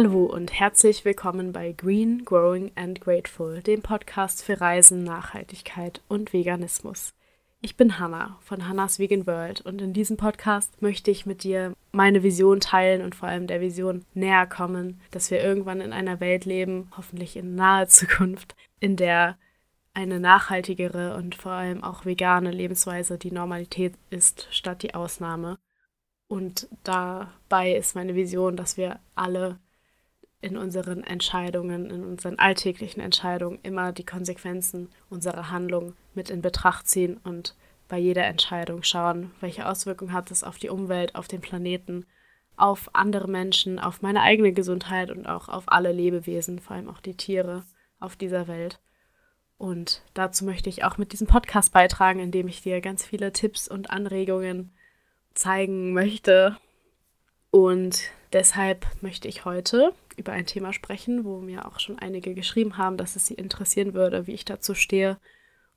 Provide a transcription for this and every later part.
Hallo und herzlich willkommen bei Green, Growing and Grateful, dem Podcast für Reisen, Nachhaltigkeit und Veganismus. Ich bin Hannah von Hannah's Vegan World und in diesem Podcast möchte ich mit dir meine Vision teilen und vor allem der Vision näher kommen, dass wir irgendwann in einer Welt leben, hoffentlich in naher Zukunft, in der eine nachhaltigere und vor allem auch vegane Lebensweise die Normalität ist statt die Ausnahme. Und dabei ist meine Vision, dass wir alle in unseren Entscheidungen, in unseren alltäglichen Entscheidungen immer die Konsequenzen unserer Handlung mit in Betracht ziehen und bei jeder Entscheidung schauen, welche Auswirkungen hat es auf die Umwelt, auf den Planeten, auf andere Menschen, auf meine eigene Gesundheit und auch auf alle Lebewesen, vor allem auch die Tiere auf dieser Welt. Und dazu möchte ich auch mit diesem Podcast beitragen, indem ich dir ganz viele Tipps und Anregungen zeigen möchte. Und deshalb möchte ich heute über ein Thema sprechen, wo mir auch schon einige geschrieben haben, dass es sie interessieren würde, wie ich dazu stehe.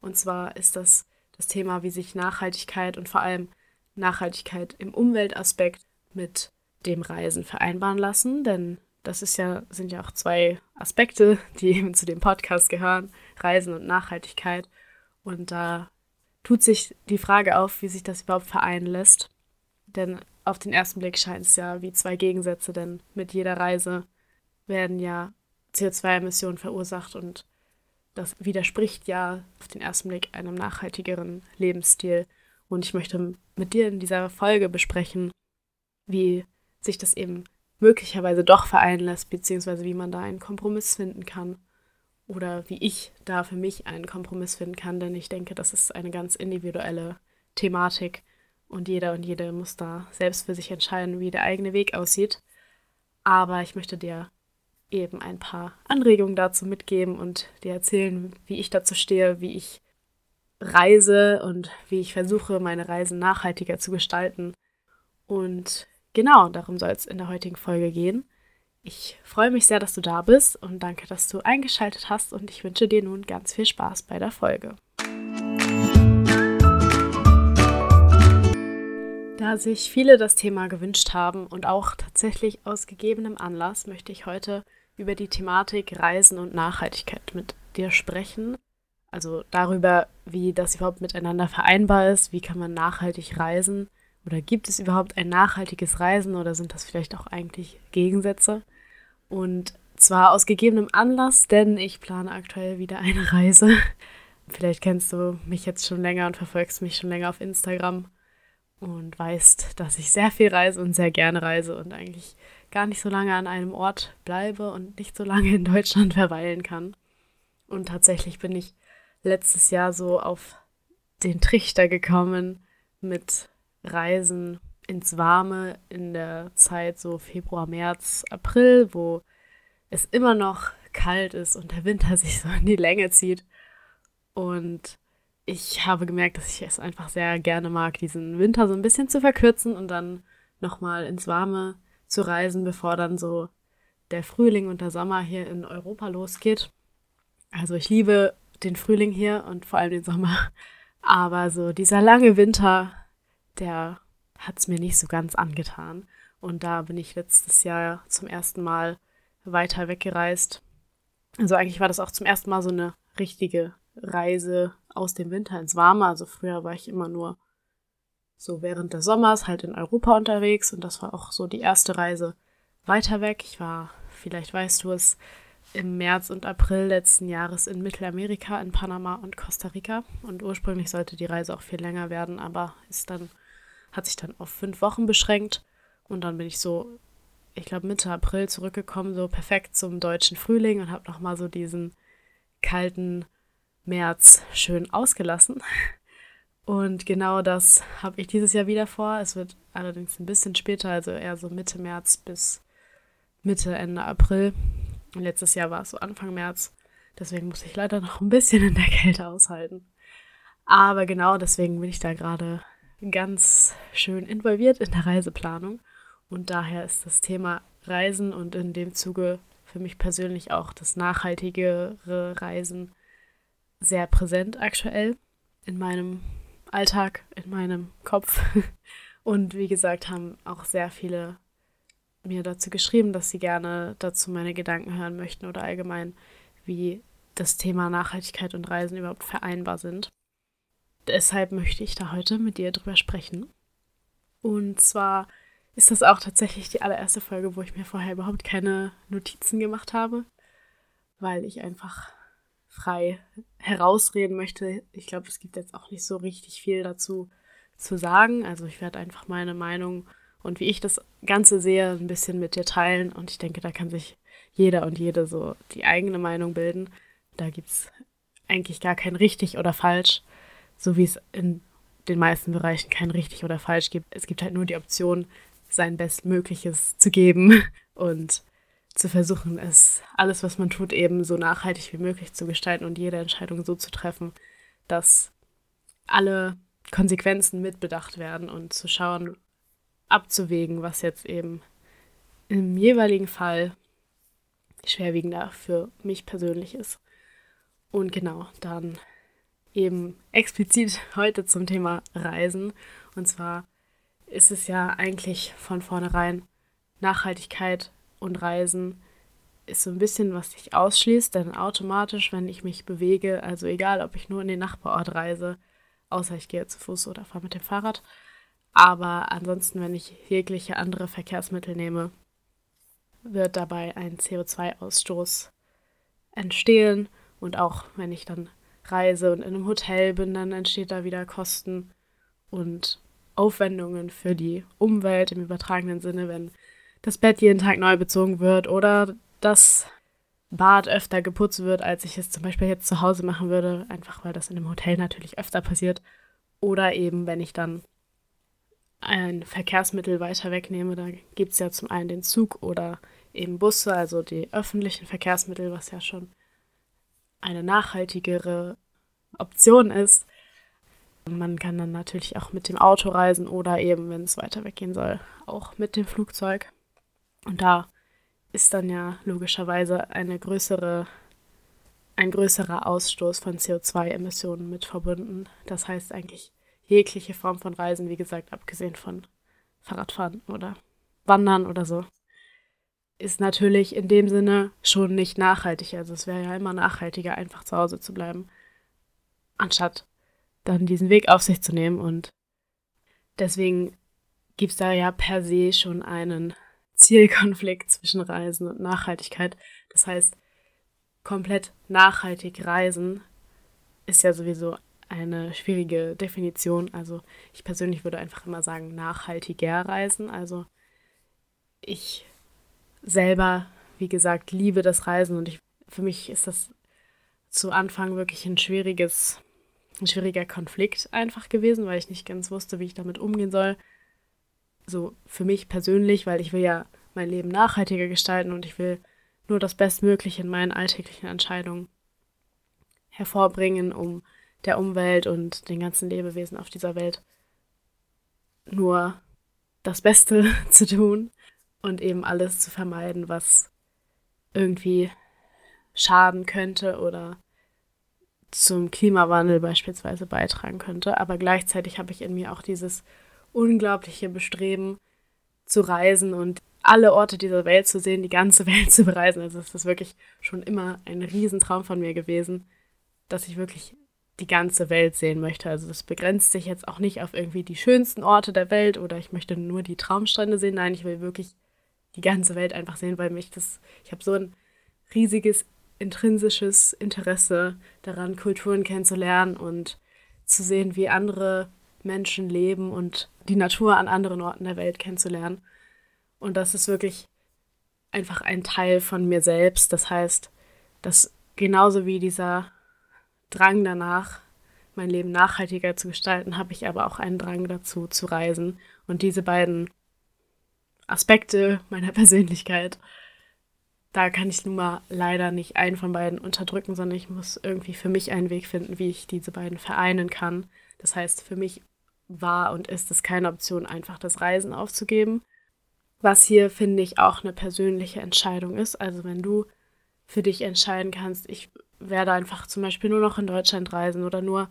Und zwar ist das das Thema, wie sich Nachhaltigkeit und vor allem Nachhaltigkeit im Umweltaspekt mit dem Reisen vereinbaren lassen, denn das ist ja, sind ja auch zwei Aspekte, die eben zu dem Podcast gehören, Reisen und Nachhaltigkeit. Und da tut sich die Frage auf, wie sich das überhaupt vereinen lässt. Denn auf den ersten Blick scheint es ja wie zwei Gegensätze, denn mit jeder Reise werden ja CO2-Emissionen verursacht und das widerspricht ja auf den ersten Blick einem nachhaltigeren Lebensstil. Und ich möchte mit dir in dieser Folge besprechen, wie sich das eben möglicherweise doch vereinen lässt, beziehungsweise wie man da einen Kompromiss finden kann. Oder wie ich da für mich einen Kompromiss finden kann, denn ich denke, das ist eine ganz individuelle Thematik und jeder und jede muss da selbst für sich entscheiden, wie der eigene Weg aussieht. Aber ich möchte dir eben ein paar Anregungen dazu mitgeben und dir erzählen, wie ich dazu stehe, wie ich reise und wie ich versuche, meine Reisen nachhaltiger zu gestalten. Und genau darum soll es in der heutigen Folge gehen. Ich freue mich sehr, dass du da bist und danke, dass du eingeschaltet hast und ich wünsche dir nun ganz viel Spaß bei der Folge. Da sich viele das Thema gewünscht haben und auch tatsächlich aus gegebenem Anlass, möchte ich heute über die Thematik Reisen und Nachhaltigkeit mit dir sprechen. Also darüber, wie das überhaupt miteinander vereinbar ist, wie kann man nachhaltig reisen oder gibt es überhaupt ein nachhaltiges Reisen oder sind das vielleicht auch eigentlich Gegensätze? Und zwar aus gegebenem Anlass, denn ich plane aktuell wieder eine Reise. Vielleicht kennst du mich jetzt schon länger und verfolgst mich schon länger auf Instagram und weißt, dass ich sehr viel reise und sehr gerne reise und eigentlich gar nicht so lange an einem Ort bleibe und nicht so lange in Deutschland verweilen kann. Und tatsächlich bin ich letztes Jahr so auf den Trichter gekommen mit Reisen ins Warme in der Zeit so Februar, März, April, wo es immer noch kalt ist und der Winter sich so in die Länge zieht. Und ich habe gemerkt, dass ich es einfach sehr gerne mag, diesen Winter so ein bisschen zu verkürzen und dann nochmal ins Warme zu reisen, bevor dann so der Frühling und der Sommer hier in Europa losgeht. Also ich liebe den Frühling hier und vor allem den Sommer. Aber so dieser lange Winter, der hat es mir nicht so ganz angetan. Und da bin ich letztes Jahr zum ersten Mal weiter weggereist. Also eigentlich war das auch zum ersten Mal so eine richtige Reise aus dem Winter ins Warme. Also früher war ich immer nur so während des Sommers halt in Europa unterwegs und das war auch so die erste Reise weiter weg. Ich war, vielleicht weißt du es, im März und April letzten Jahres in Mittelamerika, in Panama und Costa Rica. Und ursprünglich sollte die Reise auch viel länger werden, aber ist dann, hat sich dann auf fünf Wochen beschränkt. Und dann bin ich so, ich glaube, Mitte April zurückgekommen, so perfekt zum deutschen Frühling und habe nochmal so diesen kalten März schön ausgelassen. Und genau das habe ich dieses Jahr wieder vor. Es wird allerdings ein bisschen später, also eher so Mitte März bis Mitte, Ende April. Und letztes Jahr war es so Anfang März. Deswegen muss ich leider noch ein bisschen in der Kälte aushalten. Aber genau deswegen bin ich da gerade ganz schön involviert in der Reiseplanung. Und daher ist das Thema Reisen und in dem Zuge für mich persönlich auch das nachhaltigere Reisen sehr präsent aktuell in meinem Alltag, in meinem Kopf. Und wie gesagt, haben auch sehr viele mir dazu geschrieben, dass sie gerne dazu meine Gedanken hören möchten oder allgemein, wie das Thema Nachhaltigkeit und Reisen überhaupt vereinbar sind. Deshalb möchte ich da heute mit dir drüber sprechen. Und zwar ist das auch tatsächlich die allererste Folge, wo ich mir vorher überhaupt keine Notizen gemacht habe, weil ich einfach frei herausreden möchte. Ich glaube, es gibt jetzt auch nicht so richtig viel dazu zu sagen. Also ich werde einfach meine Meinung und wie ich das Ganze sehe, ein bisschen mit dir teilen. Und ich denke, da kann sich jeder und jede so die eigene Meinung bilden. Da gibt es eigentlich gar kein richtig oder falsch, so wie es in den meisten Bereichen kein richtig oder falsch gibt. Es gibt halt nur die Option, sein Bestmögliches zu geben und zu versuchen, es alles, was man tut, eben so nachhaltig wie möglich zu gestalten und jede Entscheidung so zu treffen, dass alle Konsequenzen mitbedacht werden und zu schauen, abzuwägen, was jetzt eben im jeweiligen Fall schwerwiegender für mich persönlich ist. Und genau, dann eben explizit heute zum Thema Reisen. Und zwar ist es ja eigentlich von vornherein Nachhaltigkeit und Reisen ist so ein bisschen, was sich ausschließt, denn automatisch, wenn ich mich bewege, also egal, ob ich nur in den Nachbarort reise, außer ich gehe zu Fuß oder fahre mit dem Fahrrad, aber ansonsten, wenn ich jegliche andere Verkehrsmittel nehme, wird dabei ein CO2-Ausstoß entstehen. Und auch wenn ich dann reise und in einem Hotel bin, dann entsteht da wieder Kosten und Aufwendungen für die Umwelt im übertragenen Sinne, wenn das Bett jeden Tag neu bezogen wird oder das Bad öfter geputzt wird, als ich es zum Beispiel jetzt zu Hause machen würde, einfach weil das in einem Hotel natürlich öfter passiert. Oder eben, wenn ich dann ein Verkehrsmittel weiter wegnehme, da gibt es ja zum einen den Zug oder eben Busse, also die öffentlichen Verkehrsmittel, was ja schon eine nachhaltigere Option ist. Man kann dann natürlich auch mit dem Auto reisen oder eben, wenn es weiter weggehen soll, auch mit dem Flugzeug. Und da ist dann ja logischerweise eine größere, ein größerer Ausstoß von CO2-Emissionen mit verbunden. Das heißt eigentlich, jegliche Form von Reisen, wie gesagt, abgesehen von Fahrradfahren oder Wandern oder so, ist natürlich in dem Sinne schon nicht nachhaltig. Also es wäre ja immer nachhaltiger, einfach zu Hause zu bleiben, anstatt dann diesen Weg auf sich zu nehmen. Und deswegen gibt es da ja per se schon einen Zielkonflikt zwischen Reisen und Nachhaltigkeit. Das heißt, komplett nachhaltig reisen ist ja sowieso eine schwierige Definition. Also ich persönlich würde einfach immer sagen, nachhaltiger reisen. Also ich selber, wie gesagt, liebe das Reisen und ich, für mich ist das zu Anfang wirklich ein schwieriges, ein schwieriger Konflikt einfach gewesen, weil ich nicht ganz wusste, wie ich damit umgehen soll. So für mich persönlich, weil ich will ja mein Leben nachhaltiger gestalten und ich will nur das Bestmögliche in meinen alltäglichen Entscheidungen hervorbringen, um der Umwelt und den ganzen Lebewesen auf dieser Welt nur das Beste zu tun und eben alles zu vermeiden, was irgendwie schaden könnte oder zum Klimawandel beispielsweise beitragen könnte. Aber gleichzeitig habe ich in mir auch dieses unglaubliche Bestreben zu reisen und alle Orte dieser Welt zu sehen, die ganze Welt zu bereisen. Also es ist wirklich schon immer ein Riesentraum von mir gewesen, dass ich wirklich die ganze Welt sehen möchte. Also das begrenzt sich jetzt auch nicht auf irgendwie die schönsten Orte der Welt oder ich möchte nur die Traumstrände sehen. Nein, ich will wirklich die ganze Welt einfach sehen, weil mich das, ich habe so ein riesiges intrinsisches Interesse daran, Kulturen kennenzulernen und zu sehen, wie andere Menschen leben und die Natur an anderen Orten der Welt kennenzulernen. Und das ist wirklich einfach ein Teil von mir selbst. Das heißt, dass genauso wie dieser Drang danach, mein Leben nachhaltiger zu gestalten, habe ich aber auch einen Drang dazu, zu reisen. Und diese beiden Aspekte meiner Persönlichkeit, da kann ich nun mal leider nicht einen von beiden unterdrücken, sondern ich muss irgendwie für mich einen Weg finden, wie ich diese beiden vereinen kann. Das heißt, für mich war und ist es keine Option, einfach das Reisen aufzugeben. Was hier, finde ich, auch eine persönliche Entscheidung ist. Also wenn du für dich entscheiden kannst, ich werde einfach zum Beispiel nur noch in Deutschland reisen oder nur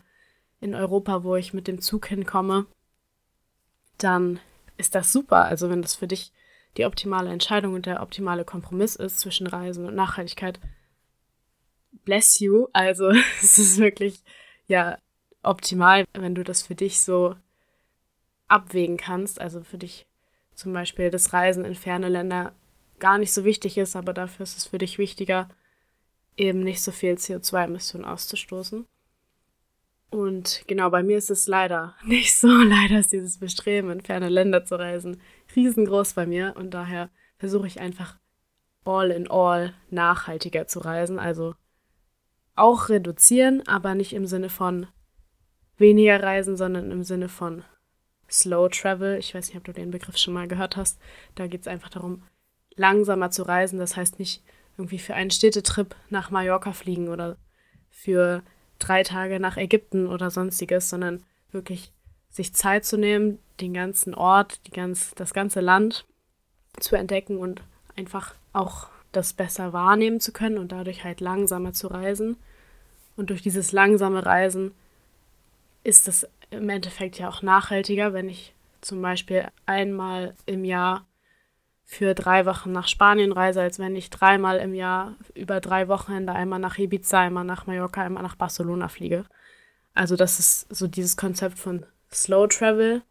in Europa, wo ich mit dem Zug hinkomme, dann ist das super. Also wenn das für dich die optimale Entscheidung und der optimale Kompromiss ist zwischen Reisen und Nachhaltigkeit. Bless you. Also es ist wirklich ja optimal, wenn du das für dich so abwägen kannst. Also für dich zum Beispiel das Reisen in ferne Länder gar nicht so wichtig ist, aber dafür ist es für dich wichtiger, eben nicht so viel CO2-Emissionen auszustoßen. Und genau, bei mir ist es leider nicht so. Leider ist dieses Bestreben, in ferne Länder zu reisen, riesengroß bei mir. Und daher versuche ich einfach all in all nachhaltiger zu reisen. Also auch reduzieren, aber nicht im Sinne von weniger reisen, sondern im Sinne von Slow Travel. Ich weiß nicht, ob du den Begriff schon mal gehört hast. Da geht es einfach darum, langsamer zu reisen. Das heißt nicht irgendwie für einen Städtetrip nach Mallorca fliegen oder für drei Tage nach Ägypten oder sonstiges, sondern wirklich sich Zeit zu nehmen, den ganzen Ort, die ganz, das ganze Land zu entdecken und einfach auch das besser wahrnehmen zu können und dadurch halt langsamer zu reisen. Und durch dieses langsame Reisen ist es im Endeffekt ja auch nachhaltiger, wenn ich zum Beispiel einmal im Jahr für drei Wochen nach Spanien reise, als wenn ich dreimal im Jahr über drei Wochenende einmal nach Ibiza, einmal nach Mallorca, einmal nach Barcelona fliege. Also das ist so dieses Konzept von Slow Travel.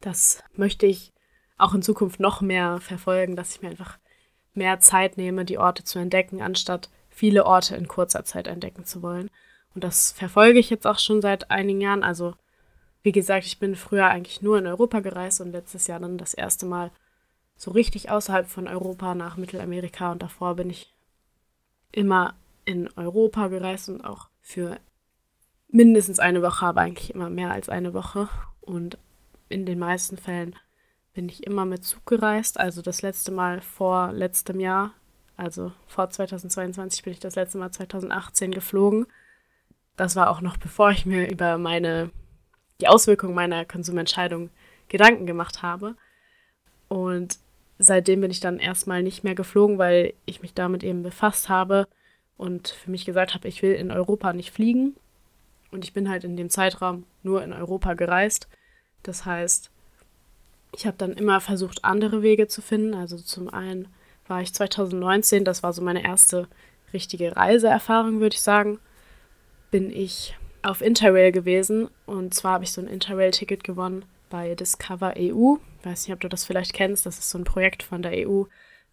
Das möchte ich auch in Zukunft noch mehr verfolgen, dass ich mir einfach mehr Zeit nehme, die Orte zu entdecken, anstatt viele Orte in kurzer Zeit entdecken zu wollen. Und das verfolge ich jetzt auch schon seit einigen Jahren. Also wie gesagt, ich bin früher eigentlich nur in Europa gereist und letztes Jahr dann das erste Mal so richtig außerhalb von Europa nach Mittelamerika und davor bin ich immer in Europa gereist und auch für mindestens eine Woche, aber eigentlich immer mehr als eine Woche. Und in den meisten Fällen bin ich immer mit Zug gereist. Also das letzte Mal vor letztem Jahr, also vor 2022 bin ich das letzte Mal 2018 geflogen. Das war auch noch bevor ich mir über meine die Auswirkungen meiner Konsumentscheidung Gedanken gemacht habe. Und seitdem bin ich dann erstmal nicht mehr geflogen, weil ich mich damit eben befasst habe und für mich gesagt habe, ich will in Europa nicht fliegen. Und ich bin halt in dem Zeitraum nur in Europa gereist. Das heißt, ich habe dann immer versucht, andere Wege zu finden. Also zum einen war ich 2019, das war so meine erste richtige Reiseerfahrung, würde ich sagen, bin ich auf Interrail gewesen. Und zwar habe ich so ein Interrail-Ticket gewonnen bei Discover EU. Ich weiß nicht, ob du das vielleicht kennst. Das ist so ein Projekt von der EU,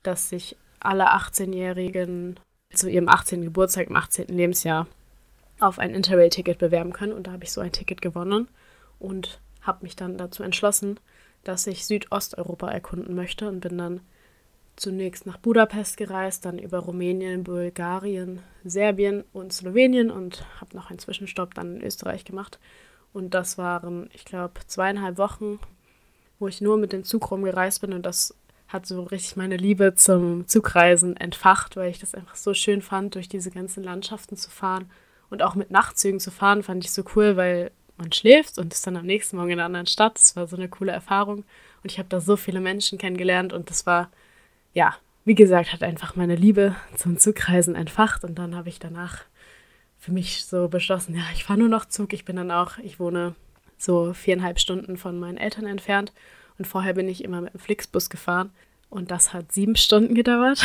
dass sich alle 18-Jährigen zu ihrem 18. Geburtstag im 18. Lebensjahr auf ein Interrail-Ticket bewerben können. Und da habe ich so ein Ticket gewonnen und habe mich dann dazu entschlossen, dass ich Südosteuropa erkunden möchte und bin dann zunächst nach Budapest gereist, dann über Rumänien, Bulgarien, Serbien und Slowenien und habe noch einen Zwischenstopp dann in Österreich gemacht und das waren, ich glaube, zweieinhalb Wochen, wo ich nur mit dem Zug rumgereist bin. Und das hat so richtig meine Liebe zum Zugreisen entfacht, weil ich das einfach so schön fand, durch diese ganzen Landschaften zu fahren. Und auch mit Nachtzügen zu fahren, fand ich so cool, weil man schläft und ist dann am nächsten Morgen in einer anderen Stadt. Das war so eine coole Erfahrung. Und ich habe da so viele Menschen kennengelernt und das war, ja, wie gesagt, hat einfach meine Liebe zum Zugreisen entfacht. Und dann habe ich danach für mich so beschlossen, ja, ich fahre nur noch Zug. Ich bin dann auch, ich wohne so viereinhalb Stunden von meinen Eltern entfernt und vorher bin ich immer mit dem Flixbus gefahren und das hat sieben Stunden gedauert.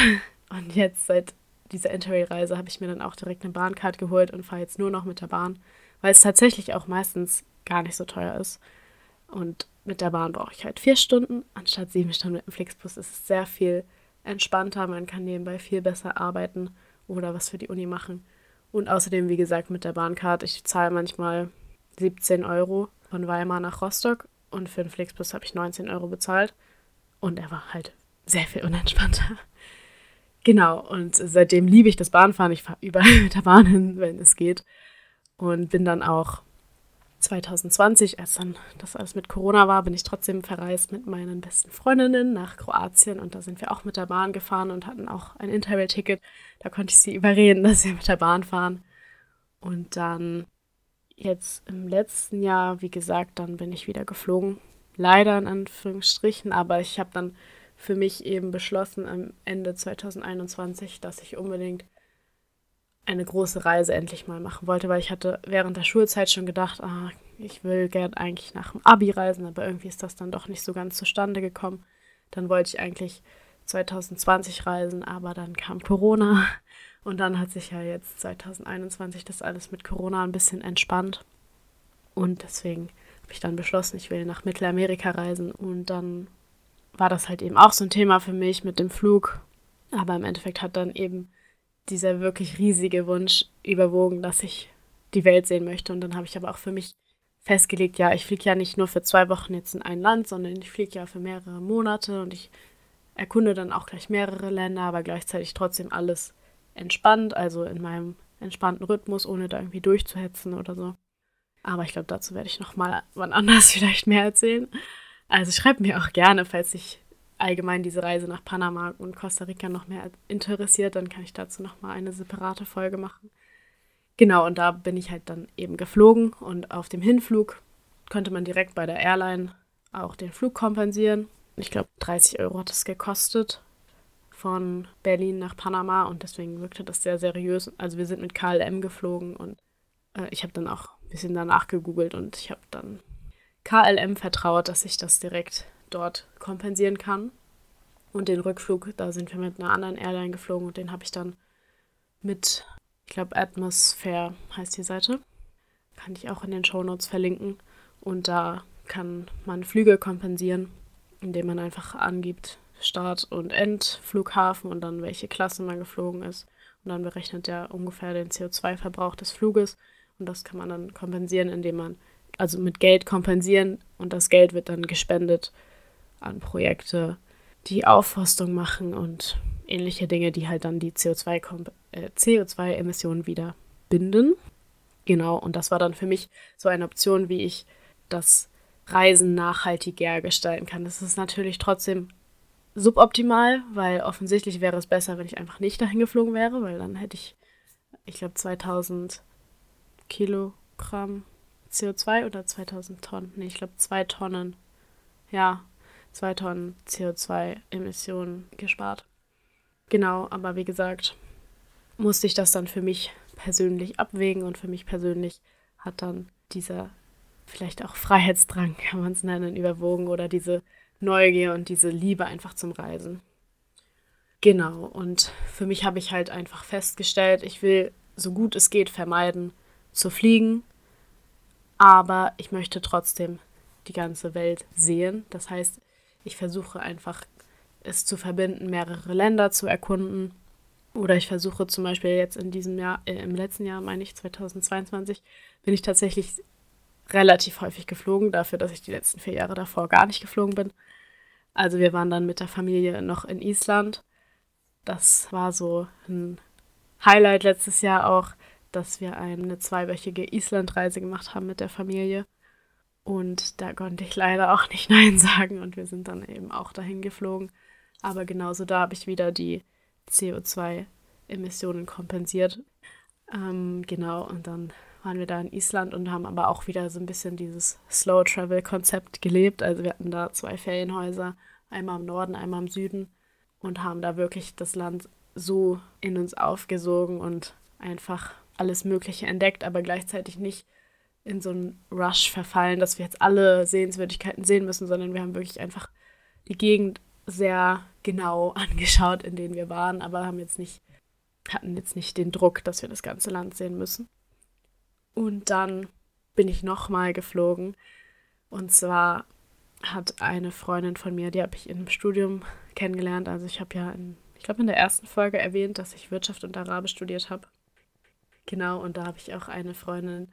Und jetzt seit dieser Interrail-Reise habe ich mir dann auch direkt eine Bahncard geholt und fahre jetzt nur noch mit der Bahn, weil es tatsächlich auch meistens gar nicht so teuer ist. Und mit der Bahn brauche ich halt vier Stunden anstatt sieben Stunden mit dem Flixbus. Es ist sehr viel entspannter, man kann nebenbei viel besser arbeiten oder was für die Uni machen. Und außerdem, wie gesagt, mit der Bahncard, ich zahle manchmal 17 Euro von Weimar nach Rostock und für den Flixbus habe ich 19 Euro bezahlt. Und er war halt sehr viel unentspannter. Genau, und seitdem liebe ich das Bahnfahren. Ich fahre überall mit der Bahn hin, wenn es geht. Und bin dann auch 2020, als dann das alles mit Corona war, bin ich trotzdem verreist mit meinen besten Freundinnen nach Kroatien und da sind wir auch mit der Bahn gefahren und hatten auch ein Interrail-Ticket. Da konnte ich sie überreden, dass wir mit der Bahn fahren. Und dann jetzt im letzten Jahr, wie gesagt, dann bin ich wieder geflogen. Leider in Anführungsstrichen, aber ich habe dann für mich eben beschlossen am Ende 2021, dass ich unbedingt eine große Reise endlich mal machen wollte, weil ich hatte während der Schulzeit schon gedacht, ah, ich will gern eigentlich nach dem Abi reisen, aber irgendwie ist das dann doch nicht so ganz zustande gekommen. Dann wollte ich eigentlich 2020 reisen, aber dann kam Corona und dann hat sich ja jetzt 2021 das alles mit Corona ein bisschen entspannt. Und deswegen habe ich dann beschlossen, ich will nach Mittelamerika reisen. Und dann war das halt eben auch so ein Thema für mich mit dem Flug. Aber im Endeffekt hat dann eben dieser wirklich riesige Wunsch überwogen, dass ich die Welt sehen möchte. Und dann habe ich aber auch für mich festgelegt, ja, ich fliege ja nicht nur für zwei Wochen jetzt in ein Land, sondern ich fliege ja für mehrere Monate und ich erkunde dann auch gleich mehrere Länder, aber gleichzeitig trotzdem alles entspannt, also in meinem entspannten Rhythmus, ohne da irgendwie durchzuhetzen oder so. Aber ich glaube, dazu werde ich nochmal wann anders vielleicht mehr erzählen. Also schreibt mir auch gerne, falls sich allgemein diese Reise nach Panama und Costa Rica noch mehr interessiert, dann kann ich dazu nochmal eine separate Folge machen. Genau, und da bin ich halt dann eben geflogen und auf dem Hinflug konnte man direkt bei der Airline auch den Flug kompensieren. Ich glaube, 30 Euro hat es gekostet von Berlin nach Panama und deswegen wirkte das sehr seriös. Also wir sind mit KLM geflogen und äh, ich habe dann auch ein bisschen danach gegoogelt und ich habe dann KLM vertraut, dass ich das direkt dort kompensieren kann. Und den Rückflug, da sind wir mit einer anderen Airline geflogen und den habe ich dann mit, ich glaube, Atmosphere heißt die Seite. Kann ich auch in den Show Notes verlinken. Und da kann man Flüge kompensieren, indem man einfach angibt, Start- und Endflughafen und dann welche Klasse man geflogen ist. Und dann berechnet er ungefähr den CO2-Verbrauch des Fluges. Und das kann man dann kompensieren, indem man, also mit Geld kompensieren und das Geld wird dann gespendet an Projekte, die Aufforstung machen und ähnliche Dinge, die halt dann die CO2-Emissionen äh, CO2 wieder binden. Genau, und das war dann für mich so eine Option, wie ich das Reisen nachhaltiger gestalten kann. Das ist natürlich trotzdem suboptimal, weil offensichtlich wäre es besser, wenn ich einfach nicht dahin geflogen wäre, weil dann hätte ich, ich glaube, 2000 Kilogramm CO2 oder 2000 Tonnen. Nee, ich glaube, zwei Tonnen. Ja, zwei Tonnen CO2-Emissionen gespart. Genau, aber wie gesagt, musste ich das dann für mich persönlich abwägen und für mich persönlich hat dann dieser vielleicht auch Freiheitsdrang, kann man es nennen, überwogen oder diese Neugier und diese Liebe einfach zum Reisen. Genau, und für mich habe ich halt einfach festgestellt, ich will so gut es geht vermeiden zu fliegen, aber ich möchte trotzdem die ganze Welt sehen. Das heißt, ich versuche einfach es zu verbinden, mehrere Länder zu erkunden. Oder ich versuche zum Beispiel jetzt in diesem Jahr, äh, im letzten Jahr, meine ich, 2022, bin ich tatsächlich relativ häufig geflogen, dafür, dass ich die letzten vier Jahre davor gar nicht geflogen bin. Also wir waren dann mit der Familie noch in Island. Das war so ein Highlight letztes Jahr auch, dass wir eine zweiwöchige Islandreise gemacht haben mit der Familie. Und da konnte ich leider auch nicht Nein sagen und wir sind dann eben auch dahin geflogen. Aber genauso da habe ich wieder die CO2-Emissionen kompensiert. Ähm, genau, und dann waren wir da in Island und haben aber auch wieder so ein bisschen dieses Slow Travel Konzept gelebt. Also wir hatten da zwei Ferienhäuser, einmal im Norden, einmal im Süden und haben da wirklich das Land so in uns aufgesogen und einfach alles Mögliche entdeckt, aber gleichzeitig nicht in so einen Rush verfallen, dass wir jetzt alle Sehenswürdigkeiten sehen müssen, sondern wir haben wirklich einfach die Gegend sehr genau angeschaut, in denen wir waren, aber haben jetzt nicht, hatten jetzt nicht den Druck, dass wir das ganze Land sehen müssen. Und dann bin ich nochmal geflogen. Und zwar hat eine Freundin von mir, die habe ich im Studium kennengelernt. Also ich habe ja, in, ich glaube in der ersten Folge erwähnt, dass ich Wirtschaft und Arabisch studiert habe. Genau, und da habe ich auch eine Freundin,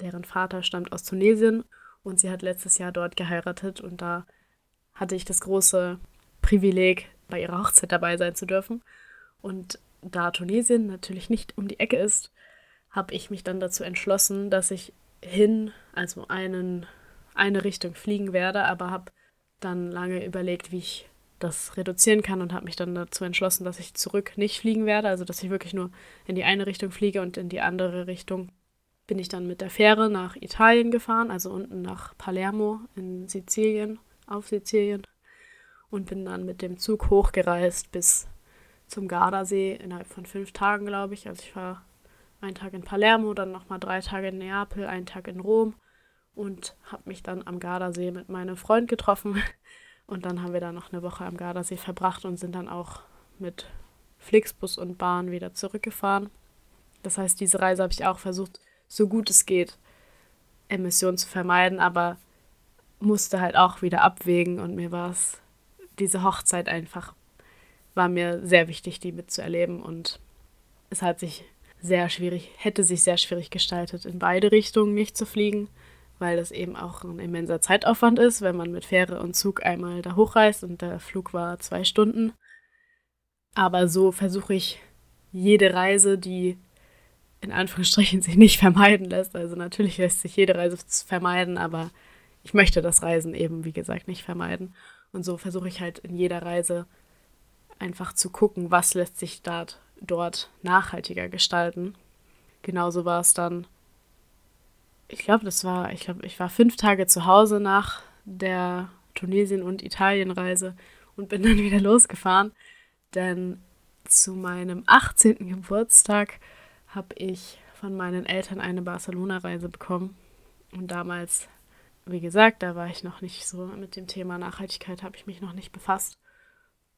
deren Vater stammt aus Tunesien und sie hat letztes Jahr dort geheiratet und da hatte ich das große Privileg, bei ihrer Hochzeit dabei sein zu dürfen. Und da Tunesien natürlich nicht um die Ecke ist, habe ich mich dann dazu entschlossen, dass ich hin, also einen, eine Richtung fliegen werde, aber habe dann lange überlegt, wie ich das reduzieren kann und habe mich dann dazu entschlossen, dass ich zurück nicht fliegen werde, also dass ich wirklich nur in die eine Richtung fliege und in die andere Richtung bin ich dann mit der Fähre nach Italien gefahren, also unten nach Palermo in Sizilien, auf Sizilien und bin dann mit dem Zug hochgereist bis zum Gardasee innerhalb von fünf Tagen, glaube ich. Also ich war einen Tag in Palermo, dann nochmal drei Tage in Neapel, einen Tag in Rom und habe mich dann am Gardasee mit meinem Freund getroffen. Und dann haben wir da noch eine Woche am Gardasee verbracht und sind dann auch mit Flixbus und Bahn wieder zurückgefahren. Das heißt, diese Reise habe ich auch versucht, so gut es geht, Emissionen zu vermeiden, aber musste halt auch wieder abwägen und mir war es diese Hochzeit einfach war mir sehr wichtig, die mitzuerleben und es hat sich sehr schwierig, hätte sich sehr schwierig gestaltet, in beide Richtungen nicht zu fliegen, weil das eben auch ein immenser Zeitaufwand ist, wenn man mit Fähre und Zug einmal da hochreist und der Flug war zwei Stunden. Aber so versuche ich jede Reise, die in Anführungsstrichen sich nicht vermeiden lässt. Also natürlich lässt sich jede Reise vermeiden, aber ich möchte das Reisen eben, wie gesagt, nicht vermeiden. Und so versuche ich halt in jeder Reise einfach zu gucken, was lässt sich dort, dort nachhaltiger gestalten. Genauso war es dann, ich glaube, das war, ich glaube, ich war fünf Tage zu Hause nach der Tunesien- und Italienreise und bin dann wieder losgefahren, denn zu meinem 18. Geburtstag habe ich von meinen Eltern eine Barcelona-Reise bekommen. Und damals, wie gesagt, da war ich noch nicht so mit dem Thema Nachhaltigkeit, habe ich mich noch nicht befasst.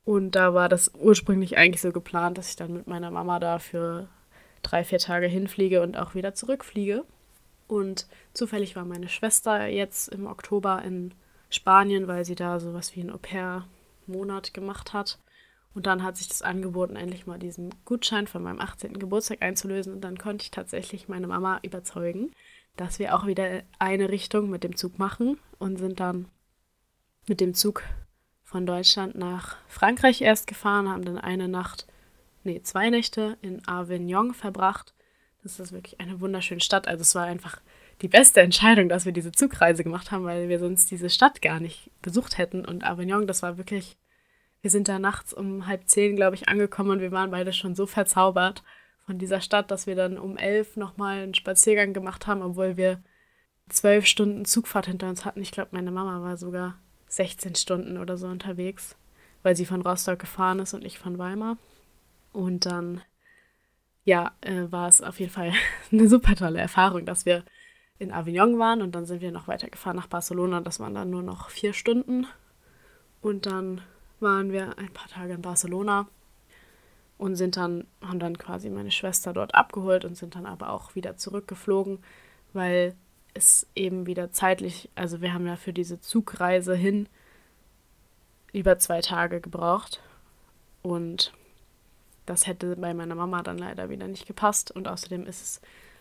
Und da war das ursprünglich eigentlich so geplant, dass ich dann mit meiner Mama da für drei, vier Tage hinfliege und auch wieder zurückfliege. Und zufällig war meine Schwester jetzt im Oktober in Spanien, weil sie da sowas wie einen Au-pair-Monat gemacht hat. Und dann hat sich das angeboten, endlich mal diesen Gutschein von meinem 18. Geburtstag einzulösen. Und dann konnte ich tatsächlich meine Mama überzeugen, dass wir auch wieder eine Richtung mit dem Zug machen und sind dann mit dem Zug von Deutschland nach Frankreich erst gefahren, haben dann eine Nacht, nee, zwei Nächte in Avignon verbracht. Das ist wirklich eine wunderschöne Stadt. Also es war einfach die beste Entscheidung, dass wir diese Zugreise gemacht haben, weil wir sonst diese Stadt gar nicht besucht hätten. Und Avignon, das war wirklich wir sind da nachts um halb zehn, glaube ich, angekommen und wir waren beide schon so verzaubert von dieser Stadt, dass wir dann um elf nochmal einen Spaziergang gemacht haben, obwohl wir zwölf Stunden Zugfahrt hinter uns hatten. Ich glaube, meine Mama war sogar 16 Stunden oder so unterwegs, weil sie von Rostock gefahren ist und ich von Weimar. Und dann, ja, äh, war es auf jeden Fall eine super tolle Erfahrung, dass wir in Avignon waren und dann sind wir noch weitergefahren nach Barcelona. Das waren dann nur noch vier Stunden. Und dann waren wir ein paar Tage in Barcelona und sind dann, haben dann quasi meine Schwester dort abgeholt und sind dann aber auch wieder zurückgeflogen, weil es eben wieder zeitlich, also wir haben ja für diese Zugreise hin über zwei Tage gebraucht und das hätte bei meiner Mama dann leider wieder nicht gepasst und außerdem ist es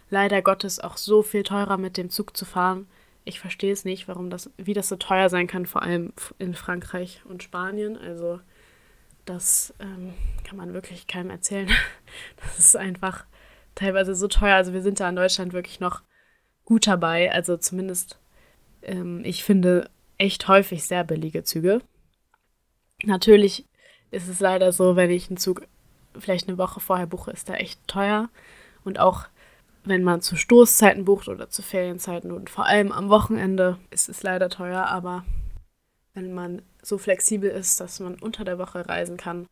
leider Gottes auch so viel teurer mit dem Zug zu fahren, ich verstehe es nicht, warum das, wie das so teuer sein kann, vor allem in Frankreich und Spanien. Also das ähm, kann man wirklich keinem erzählen. Das ist einfach teilweise so teuer. Also wir sind da in Deutschland wirklich noch gut dabei. Also zumindest, ähm, ich finde echt häufig sehr billige Züge. Natürlich ist es leider so, wenn ich einen Zug vielleicht eine Woche vorher buche, ist der echt teuer. Und auch wenn man zu Stoßzeiten bucht oder zu Ferienzeiten und vor allem am Wochenende ist es leider teuer, aber wenn man so flexibel ist, dass man unter der Woche reisen kann,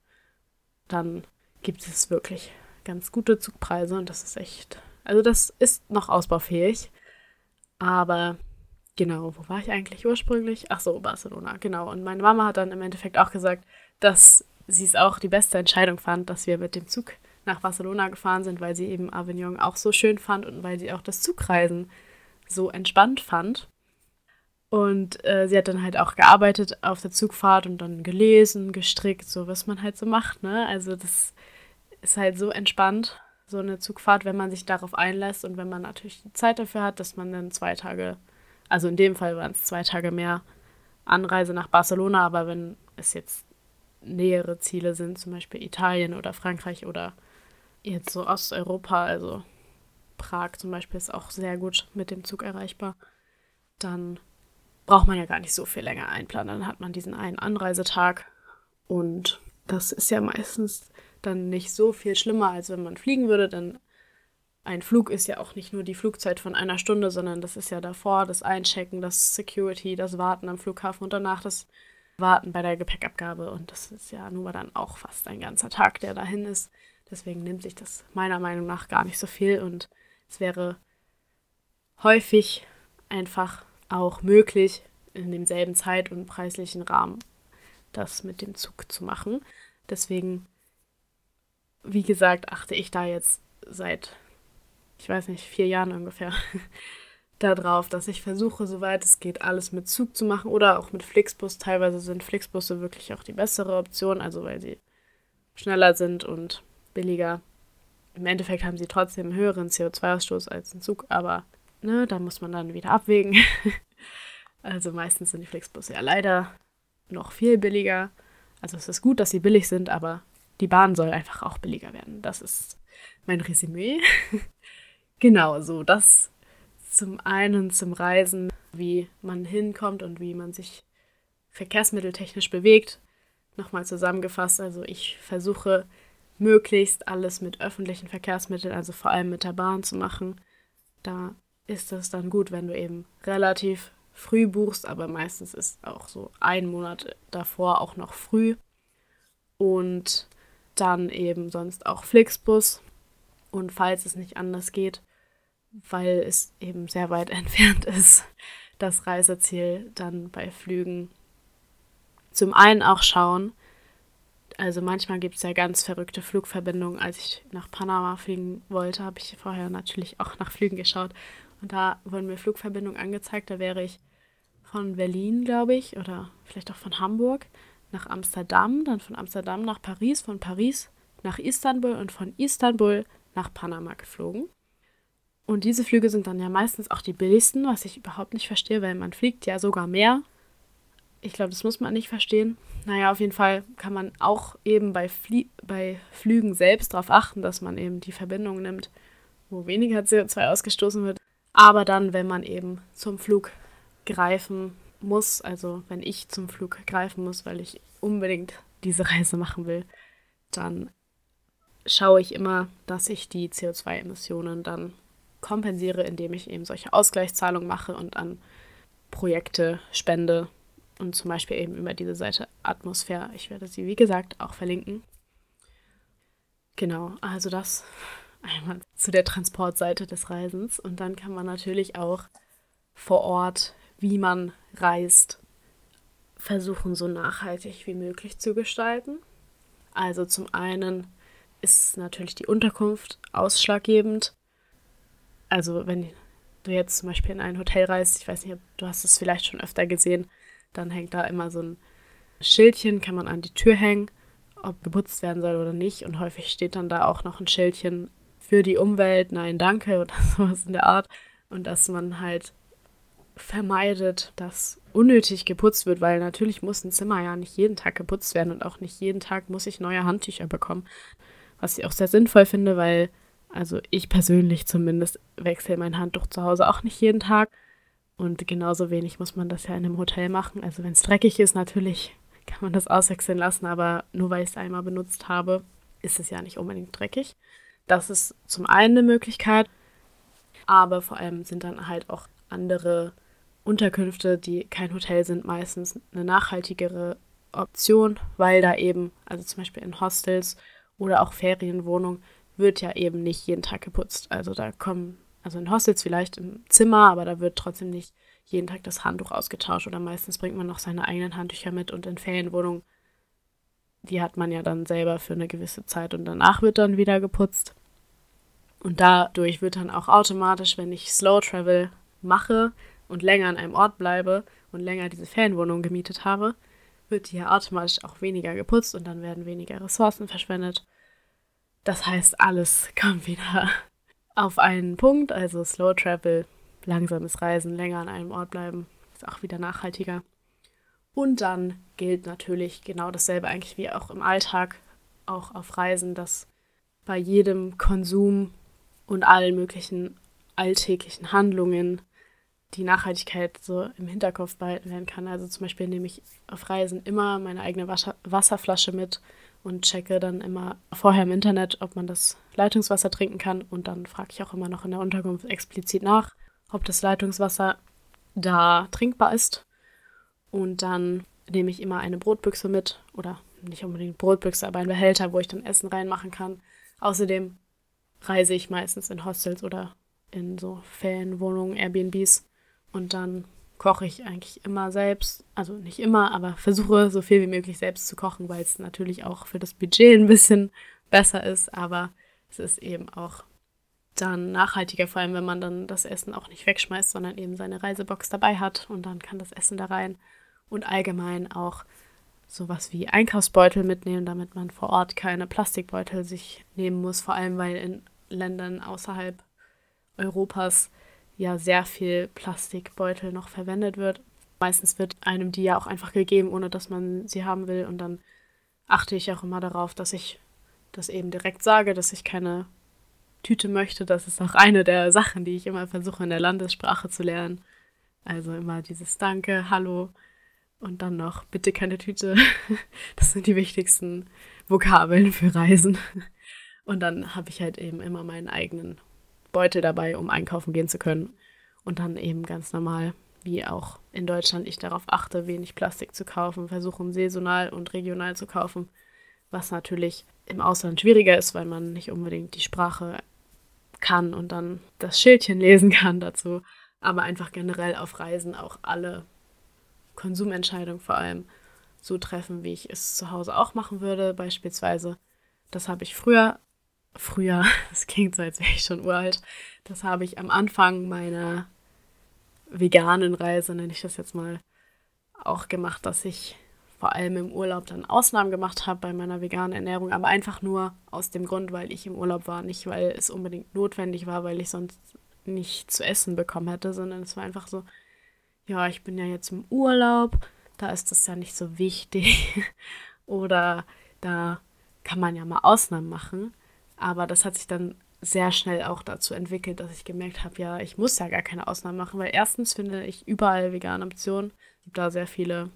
dann gibt es wirklich ganz gute Zugpreise und das ist echt, also das ist noch ausbaufähig. Aber genau, wo war ich eigentlich ursprünglich? Ach so, Barcelona, genau. Und meine Mama hat dann im Endeffekt auch gesagt, dass sie es auch die beste Entscheidung fand, dass wir mit dem Zug nach Barcelona gefahren sind, weil sie eben Avignon auch so schön fand und weil sie auch das Zugreisen so entspannt fand. Und äh, sie hat dann halt auch gearbeitet auf der Zugfahrt und dann gelesen, gestrickt, so was man halt so macht, ne? Also das ist halt so entspannt, so eine Zugfahrt, wenn man sich darauf einlässt und wenn man natürlich die Zeit dafür hat, dass man dann zwei Tage, also in dem Fall waren es zwei Tage mehr Anreise nach Barcelona, aber wenn es jetzt nähere Ziele sind, zum Beispiel Italien oder Frankreich oder jetzt so Osteuropa, also Prag zum Beispiel ist auch sehr gut mit dem Zug erreichbar, dann braucht man ja gar nicht so viel länger einplanen. Dann hat man diesen einen Anreisetag und das ist ja meistens dann nicht so viel schlimmer, als wenn man fliegen würde, denn ein Flug ist ja auch nicht nur die Flugzeit von einer Stunde, sondern das ist ja davor das Einchecken, das Security, das Warten am Flughafen und danach das Warten bei der Gepäckabgabe. Und das ist ja nur dann auch fast ein ganzer Tag, der dahin ist. Deswegen nimmt sich das meiner Meinung nach gar nicht so viel und es wäre häufig einfach auch möglich, in demselben Zeit- und preislichen Rahmen das mit dem Zug zu machen. Deswegen, wie gesagt, achte ich da jetzt seit, ich weiß nicht, vier Jahren ungefähr darauf, dass ich versuche, soweit es geht, alles mit Zug zu machen oder auch mit Flixbus. Teilweise sind Flixbusse wirklich auch die bessere Option, also weil sie schneller sind und billiger. Im Endeffekt haben sie trotzdem einen höheren CO2-Ausstoß als ein Zug, aber ne, da muss man dann wieder abwägen. also meistens sind die Flixbusse ja leider noch viel billiger. Also es ist gut, dass sie billig sind, aber die Bahn soll einfach auch billiger werden. Das ist mein Resümee. genau, so das zum einen zum Reisen, wie man hinkommt und wie man sich verkehrsmitteltechnisch bewegt. Nochmal zusammengefasst, also ich versuche möglichst alles mit öffentlichen Verkehrsmitteln, also vor allem mit der Bahn zu machen. Da ist es dann gut, wenn du eben relativ früh buchst, aber meistens ist auch so ein Monat davor auch noch früh. Und dann eben sonst auch Flixbus. Und falls es nicht anders geht, weil es eben sehr weit entfernt ist, das Reiseziel dann bei Flügen zum einen auch schauen. Also manchmal gibt es ja ganz verrückte Flugverbindungen. Als ich nach Panama fliegen wollte, habe ich vorher natürlich auch nach Flügen geschaut. Und da wurden mir Flugverbindungen angezeigt. Da wäre ich von Berlin, glaube ich, oder vielleicht auch von Hamburg nach Amsterdam, dann von Amsterdam nach Paris, von Paris nach Istanbul und von Istanbul nach Panama geflogen. Und diese Flüge sind dann ja meistens auch die billigsten, was ich überhaupt nicht verstehe, weil man fliegt ja sogar mehr. Ich glaube, das muss man nicht verstehen. Naja, auf jeden Fall kann man auch eben bei, Flie bei Flügen selbst darauf achten, dass man eben die Verbindung nimmt, wo weniger CO2 ausgestoßen wird. Aber dann, wenn man eben zum Flug greifen muss, also wenn ich zum Flug greifen muss, weil ich unbedingt diese Reise machen will, dann schaue ich immer, dass ich die CO2-Emissionen dann kompensiere, indem ich eben solche Ausgleichszahlungen mache und an Projekte spende und zum Beispiel eben über diese Seite Atmosphäre. Ich werde sie, wie gesagt, auch verlinken. Genau, also das einmal zu der Transportseite des Reisens. Und dann kann man natürlich auch vor Ort, wie man reist, versuchen, so nachhaltig wie möglich zu gestalten. Also zum einen ist natürlich die Unterkunft ausschlaggebend also wenn du jetzt zum Beispiel in ein Hotel reist, ich weiß nicht, du hast es vielleicht schon öfter gesehen, dann hängt da immer so ein Schildchen, kann man an die Tür hängen, ob geputzt werden soll oder nicht. Und häufig steht dann da auch noch ein Schildchen für die Umwelt, nein, danke oder sowas in der Art. Und dass man halt vermeidet, dass unnötig geputzt wird, weil natürlich muss ein Zimmer ja nicht jeden Tag geputzt werden und auch nicht jeden Tag muss ich neue Handtücher bekommen. Was ich auch sehr sinnvoll finde, weil also ich persönlich zumindest wechsle mein Handtuch zu Hause auch nicht jeden Tag. Und genauso wenig muss man das ja in einem Hotel machen. Also wenn es dreckig ist, natürlich kann man das auswechseln lassen, aber nur weil ich es einmal benutzt habe, ist es ja nicht unbedingt dreckig. Das ist zum einen eine Möglichkeit, aber vor allem sind dann halt auch andere Unterkünfte, die kein Hotel sind, meistens eine nachhaltigere Option, weil da eben, also zum Beispiel in Hostels oder auch Ferienwohnungen, wird ja eben nicht jeden Tag geputzt. Also da kommen, also in Hostels vielleicht im Zimmer, aber da wird trotzdem nicht jeden Tag das Handtuch ausgetauscht oder meistens bringt man noch seine eigenen Handtücher mit und in Ferienwohnungen, die hat man ja dann selber für eine gewisse Zeit und danach wird dann wieder geputzt. Und dadurch wird dann auch automatisch, wenn ich Slow Travel mache und länger an einem Ort bleibe und länger diese Ferienwohnung gemietet habe, wird die ja automatisch auch weniger geputzt und dann werden weniger Ressourcen verschwendet das heißt, alles kommt wieder auf einen Punkt, also Slow Travel, langsames Reisen, länger an einem Ort bleiben, ist auch wieder nachhaltiger. Und dann gilt natürlich genau dasselbe eigentlich wie auch im Alltag, auch auf Reisen, dass bei jedem Konsum und allen möglichen alltäglichen Handlungen die Nachhaltigkeit so im Hinterkopf behalten werden kann. Also zum Beispiel nehme ich auf Reisen immer meine eigene Wasserflasche mit und checke dann immer vorher im Internet, ob man das Leitungswasser trinken kann. Und dann frage ich auch immer noch in der Unterkunft explizit nach, ob das Leitungswasser da trinkbar ist. Und dann nehme ich immer eine Brotbüchse mit oder nicht unbedingt Brotbüchse, aber einen Behälter, wo ich dann Essen reinmachen kann. Außerdem reise ich meistens in Hostels oder in so Ferienwohnungen, Airbnbs und dann koche ich eigentlich immer selbst. Also nicht immer, aber versuche so viel wie möglich selbst zu kochen, weil es natürlich auch für das Budget ein bisschen besser ist. Aber es ist eben auch dann nachhaltiger, vor allem wenn man dann das Essen auch nicht wegschmeißt, sondern eben seine Reisebox dabei hat und dann kann das Essen da rein. Und allgemein auch sowas wie Einkaufsbeutel mitnehmen, damit man vor Ort keine Plastikbeutel sich nehmen muss, vor allem weil in Ländern außerhalb Europas ja sehr viel Plastikbeutel noch verwendet wird. Meistens wird einem die ja auch einfach gegeben, ohne dass man sie haben will. Und dann achte ich auch immer darauf, dass ich das eben direkt sage, dass ich keine Tüte möchte. Das ist auch eine der Sachen, die ich immer versuche in der Landessprache zu lernen. Also immer dieses Danke, Hallo und dann noch bitte keine Tüte. Das sind die wichtigsten Vokabeln für Reisen. Und dann habe ich halt eben immer meinen eigenen Beutel dabei, um einkaufen gehen zu können. Und dann eben ganz normal, wie auch in Deutschland, ich darauf achte, wenig Plastik zu kaufen, versuchen saisonal und regional zu kaufen, was natürlich im Ausland schwieriger ist, weil man nicht unbedingt die Sprache kann und dann das Schildchen lesen kann dazu, aber einfach generell auf Reisen auch alle Konsumentscheidungen vor allem so treffen, wie ich es zu Hause auch machen würde. Beispielsweise, das habe ich früher früher, das klingt so, als wäre ich schon uralt, das habe ich am Anfang meiner veganen Reise, nenne ich das jetzt mal, auch gemacht, dass ich vor allem im Urlaub dann Ausnahmen gemacht habe bei meiner veganen Ernährung, aber einfach nur aus dem Grund, weil ich im Urlaub war, nicht weil es unbedingt notwendig war, weil ich sonst nicht zu essen bekommen hätte, sondern es war einfach so, ja, ich bin ja jetzt im Urlaub, da ist das ja nicht so wichtig oder da kann man ja mal Ausnahmen machen. Aber das hat sich dann sehr schnell auch dazu entwickelt, dass ich gemerkt habe, ja, ich muss ja gar keine Ausnahmen machen, weil erstens finde ich überall vegane Optionen. Es gibt da sehr viele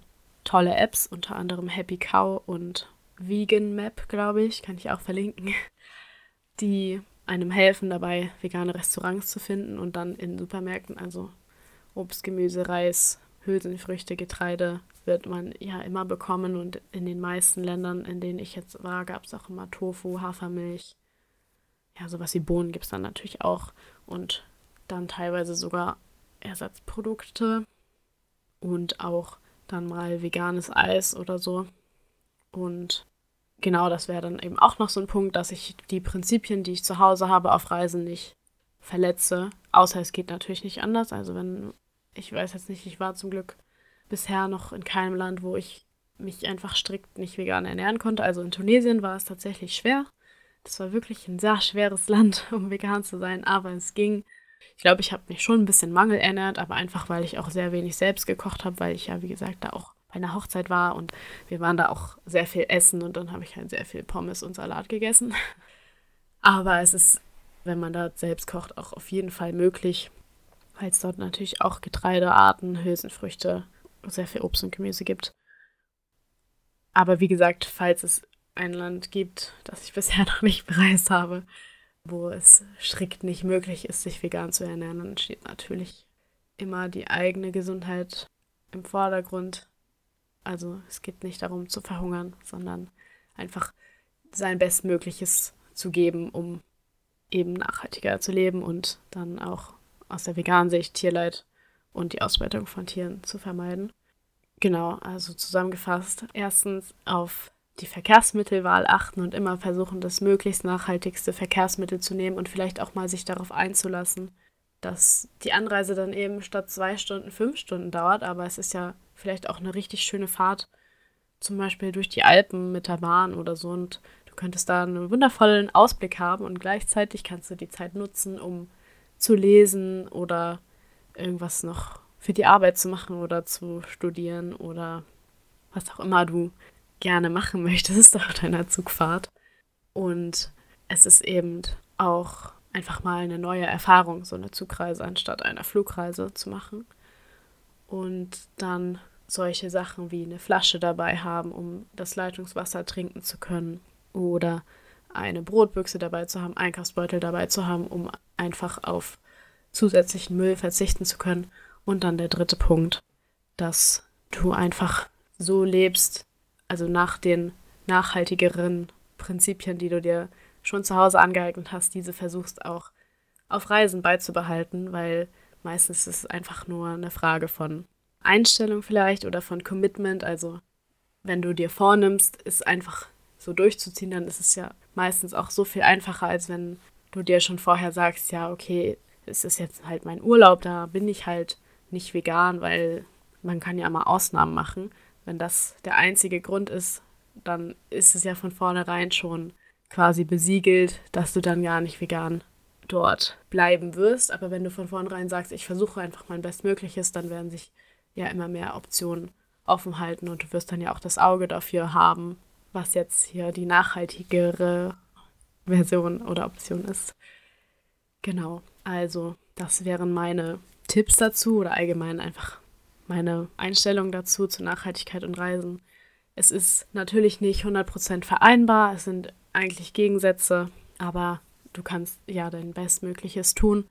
tolle Apps, unter anderem Happy Cow und Vegan Map, glaube ich, kann ich auch verlinken, die einem helfen dabei, vegane Restaurants zu finden und dann in Supermärkten, also Obst, Gemüse, Reis, Hülsenfrüchte, Getreide, wird man ja immer bekommen und in den meisten Ländern, in denen ich jetzt war, gab es auch immer Tofu, Hafermilch, ja, sowas wie Bohnen gibt es dann natürlich auch und dann teilweise sogar Ersatzprodukte und auch dann mal veganes Eis oder so. Und genau, das wäre dann eben auch noch so ein Punkt, dass ich die Prinzipien, die ich zu Hause habe, auf Reisen nicht verletze. Außer es geht natürlich nicht anders. Also wenn, ich weiß jetzt nicht, ich war zum Glück bisher noch in keinem Land, wo ich mich einfach strikt nicht vegan ernähren konnte. Also in Tunesien war es tatsächlich schwer. Das war wirklich ein sehr schweres Land, um vegan zu sein, aber es ging. Ich glaube, ich habe mich schon ein bisschen Mangel ernährt, aber einfach, weil ich auch sehr wenig selbst gekocht habe, weil ich ja, wie gesagt, da auch bei einer Hochzeit war und wir waren da auch sehr viel essen und dann habe ich halt sehr viel Pommes und Salat gegessen. Aber es ist, wenn man da selbst kocht, auch auf jeden Fall möglich, weil es dort natürlich auch Getreidearten, Hülsenfrüchte, sehr viel Obst und Gemüse gibt. Aber wie gesagt, falls es ein Land gibt, das ich bisher noch nicht bereist habe, wo es strikt nicht möglich ist, sich vegan zu ernähren, dann steht natürlich immer die eigene Gesundheit im Vordergrund. Also es geht nicht darum zu verhungern, sondern einfach sein Bestmögliches zu geben, um eben nachhaltiger zu leben und dann auch aus der veganen Sicht Tierleid und die Ausbeutung von Tieren zu vermeiden. Genau, also zusammengefasst, erstens auf die Verkehrsmittelwahl achten und immer versuchen, das möglichst nachhaltigste Verkehrsmittel zu nehmen und vielleicht auch mal sich darauf einzulassen, dass die Anreise dann eben statt zwei Stunden fünf Stunden dauert, aber es ist ja vielleicht auch eine richtig schöne Fahrt, zum Beispiel durch die Alpen mit der Bahn oder so. Und du könntest da einen wundervollen Ausblick haben und gleichzeitig kannst du die Zeit nutzen, um zu lesen oder irgendwas noch für die Arbeit zu machen oder zu studieren oder was auch immer du gerne machen möchtest auf deiner Zugfahrt. Und es ist eben auch einfach mal eine neue Erfahrung, so eine Zugreise anstatt einer Flugreise zu machen. Und dann solche Sachen wie eine Flasche dabei haben, um das Leitungswasser trinken zu können. Oder eine Brotbüchse dabei zu haben, Einkaufsbeutel dabei zu haben, um einfach auf zusätzlichen Müll verzichten zu können. Und dann der dritte Punkt, dass du einfach so lebst, also nach den nachhaltigeren Prinzipien, die du dir schon zu Hause angeeignet hast, diese versuchst auch auf Reisen beizubehalten, weil Meistens ist es einfach nur eine Frage von Einstellung vielleicht oder von Commitment. Also wenn du dir vornimmst, es einfach so durchzuziehen, dann ist es ja meistens auch so viel einfacher, als wenn du dir schon vorher sagst, ja, okay, es ist jetzt halt mein Urlaub, da bin ich halt nicht vegan, weil man kann ja mal Ausnahmen machen. Wenn das der einzige Grund ist, dann ist es ja von vornherein schon quasi besiegelt, dass du dann gar nicht vegan dort bleiben wirst. Aber wenn du von vornherein sagst, ich versuche einfach mein Bestmögliches, dann werden sich ja immer mehr Optionen offen halten und du wirst dann ja auch das Auge dafür haben, was jetzt hier die nachhaltigere Version oder Option ist. Genau, also das wären meine Tipps dazu oder allgemein einfach meine Einstellung dazu zu Nachhaltigkeit und Reisen. Es ist natürlich nicht 100% vereinbar, es sind eigentlich Gegensätze, aber du kannst ja dein Bestmögliches tun,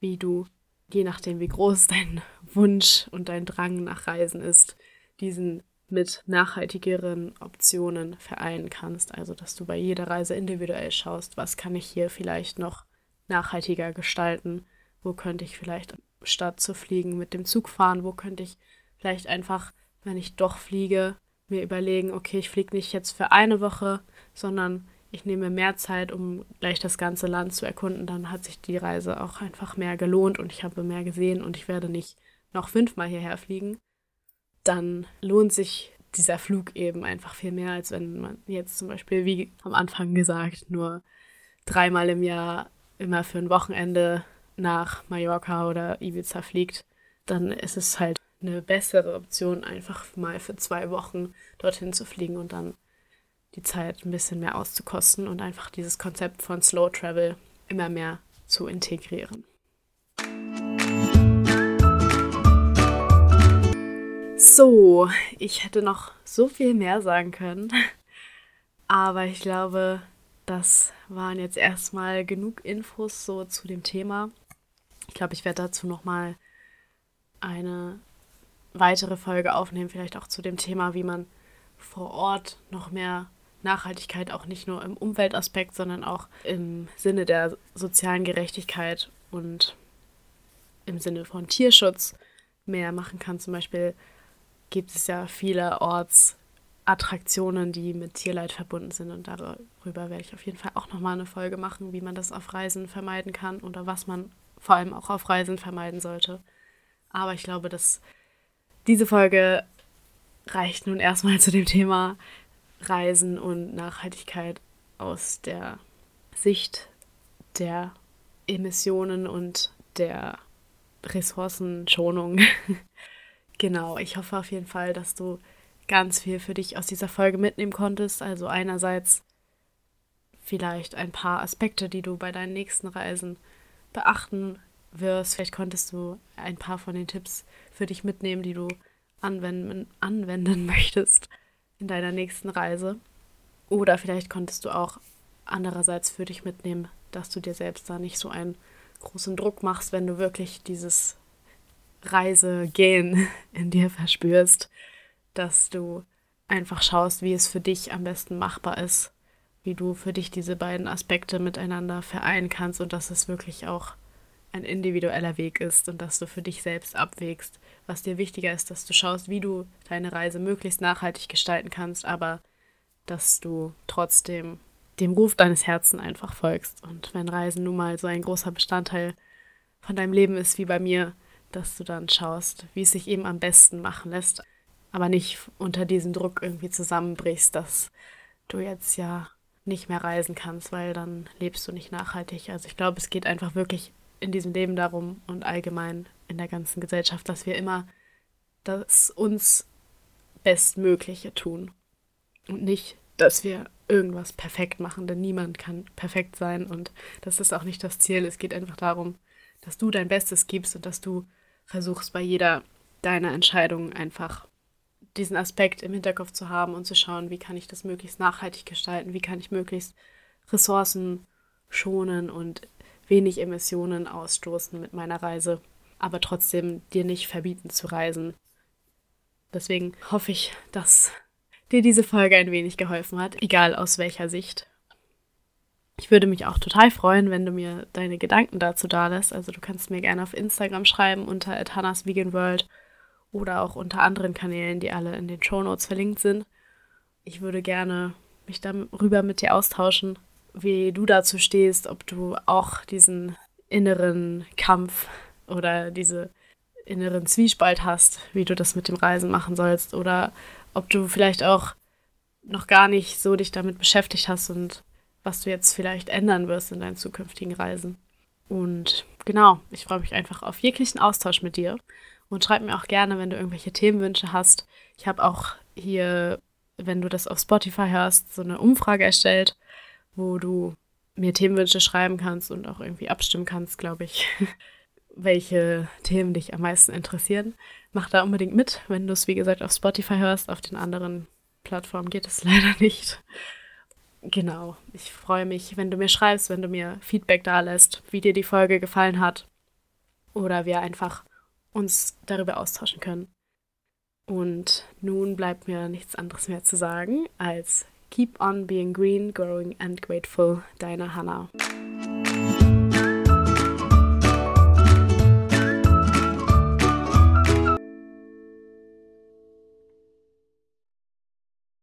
wie du, je nachdem wie groß dein Wunsch und dein Drang nach Reisen ist, diesen mit nachhaltigeren Optionen vereinen kannst. Also, dass du bei jeder Reise individuell schaust, was kann ich hier vielleicht noch nachhaltiger gestalten, wo könnte ich vielleicht statt zu fliegen mit dem Zug fahren, wo könnte ich vielleicht einfach, wenn ich doch fliege, mir überlegen, okay, ich fliege nicht jetzt für eine Woche, sondern ich nehme mehr Zeit, um gleich das ganze Land zu erkunden, dann hat sich die Reise auch einfach mehr gelohnt und ich habe mehr gesehen und ich werde nicht noch fünfmal hierher fliegen. Dann lohnt sich dieser Flug eben einfach viel mehr, als wenn man jetzt zum Beispiel, wie am Anfang gesagt, nur dreimal im Jahr immer für ein Wochenende nach Mallorca oder Ibiza fliegt. Dann ist es halt eine bessere Option, einfach mal für zwei Wochen dorthin zu fliegen und dann die Zeit ein bisschen mehr auszukosten und einfach dieses Konzept von Slow Travel immer mehr zu integrieren. So, ich hätte noch so viel mehr sagen können, aber ich glaube, das waren jetzt erstmal genug Infos so zu dem Thema. Ich glaube, ich werde dazu noch mal eine weitere Folge aufnehmen, vielleicht auch zu dem Thema, wie man vor Ort noch mehr Nachhaltigkeit auch nicht nur im Umweltaspekt, sondern auch im Sinne der sozialen Gerechtigkeit und im Sinne von Tierschutz mehr machen kann. Zum Beispiel gibt es ja vielerorts Attraktionen, die mit Tierleid verbunden sind und darüber werde ich auf jeden Fall auch nochmal eine Folge machen, wie man das auf Reisen vermeiden kann oder was man vor allem auch auf Reisen vermeiden sollte. Aber ich glaube, dass diese Folge reicht nun erstmal zu dem Thema Reisen und Nachhaltigkeit aus der Sicht der Emissionen und der Ressourcenschonung. genau, ich hoffe auf jeden Fall, dass du ganz viel für dich aus dieser Folge mitnehmen konntest. Also einerseits vielleicht ein paar Aspekte, die du bei deinen nächsten Reisen beachten wirst. Vielleicht konntest du ein paar von den Tipps für dich mitnehmen, die du anwenden, anwenden möchtest in deiner nächsten Reise. Oder vielleicht konntest du auch andererseits für dich mitnehmen, dass du dir selbst da nicht so einen großen Druck machst, wenn du wirklich dieses Reisegehen in dir verspürst, dass du einfach schaust, wie es für dich am besten machbar ist, wie du für dich diese beiden Aspekte miteinander vereinen kannst und dass es wirklich auch ein individueller Weg ist und dass du für dich selbst abwägst, was dir wichtiger ist, dass du schaust, wie du deine Reise möglichst nachhaltig gestalten kannst, aber dass du trotzdem dem Ruf deines Herzens einfach folgst. Und wenn Reisen nun mal so ein großer Bestandteil von deinem Leben ist wie bei mir, dass du dann schaust, wie es sich eben am besten machen lässt, aber nicht unter diesem Druck irgendwie zusammenbrichst, dass du jetzt ja nicht mehr reisen kannst, weil dann lebst du nicht nachhaltig. Also ich glaube, es geht einfach wirklich in diesem Leben darum und allgemein in der ganzen Gesellschaft, dass wir immer das uns Bestmögliche tun und nicht, dass wir irgendwas perfekt machen, denn niemand kann perfekt sein und das ist auch nicht das Ziel. Es geht einfach darum, dass du dein Bestes gibst und dass du versuchst bei jeder deiner Entscheidungen einfach diesen Aspekt im Hinterkopf zu haben und zu schauen, wie kann ich das möglichst nachhaltig gestalten, wie kann ich möglichst Ressourcen schonen und wenig Emissionen ausstoßen mit meiner Reise, aber trotzdem dir nicht verbieten zu reisen. Deswegen hoffe ich, dass dir diese Folge ein wenig geholfen hat, egal aus welcher Sicht. Ich würde mich auch total freuen, wenn du mir deine Gedanken dazu da lässt. Also du kannst mir gerne auf Instagram schreiben unter @hannasveganworld oder auch unter anderen Kanälen, die alle in den Show Notes verlinkt sind. Ich würde gerne mich darüber mit dir austauschen, wie du dazu stehst, ob du auch diesen inneren Kampf oder diese inneren Zwiespalt hast, wie du das mit dem Reisen machen sollst oder ob du vielleicht auch noch gar nicht so dich damit beschäftigt hast und was du jetzt vielleicht ändern wirst in deinen zukünftigen Reisen. Und genau, ich freue mich einfach auf jeglichen Austausch mit dir und schreib mir auch gerne, wenn du irgendwelche Themenwünsche hast. Ich habe auch hier, wenn du das auf Spotify hörst, so eine Umfrage erstellt, wo du mir Themenwünsche schreiben kannst und auch irgendwie abstimmen kannst, glaube ich, welche Themen dich am meisten interessieren. Mach da unbedingt mit, wenn du es, wie gesagt, auf Spotify hörst. Auf den anderen Plattformen geht es leider nicht. Genau, ich freue mich, wenn du mir schreibst, wenn du mir Feedback da lässt, wie dir die Folge gefallen hat oder wir einfach uns darüber austauschen können. Und nun bleibt mir nichts anderes mehr zu sagen als Keep on being green, growing and grateful, deine Hannah.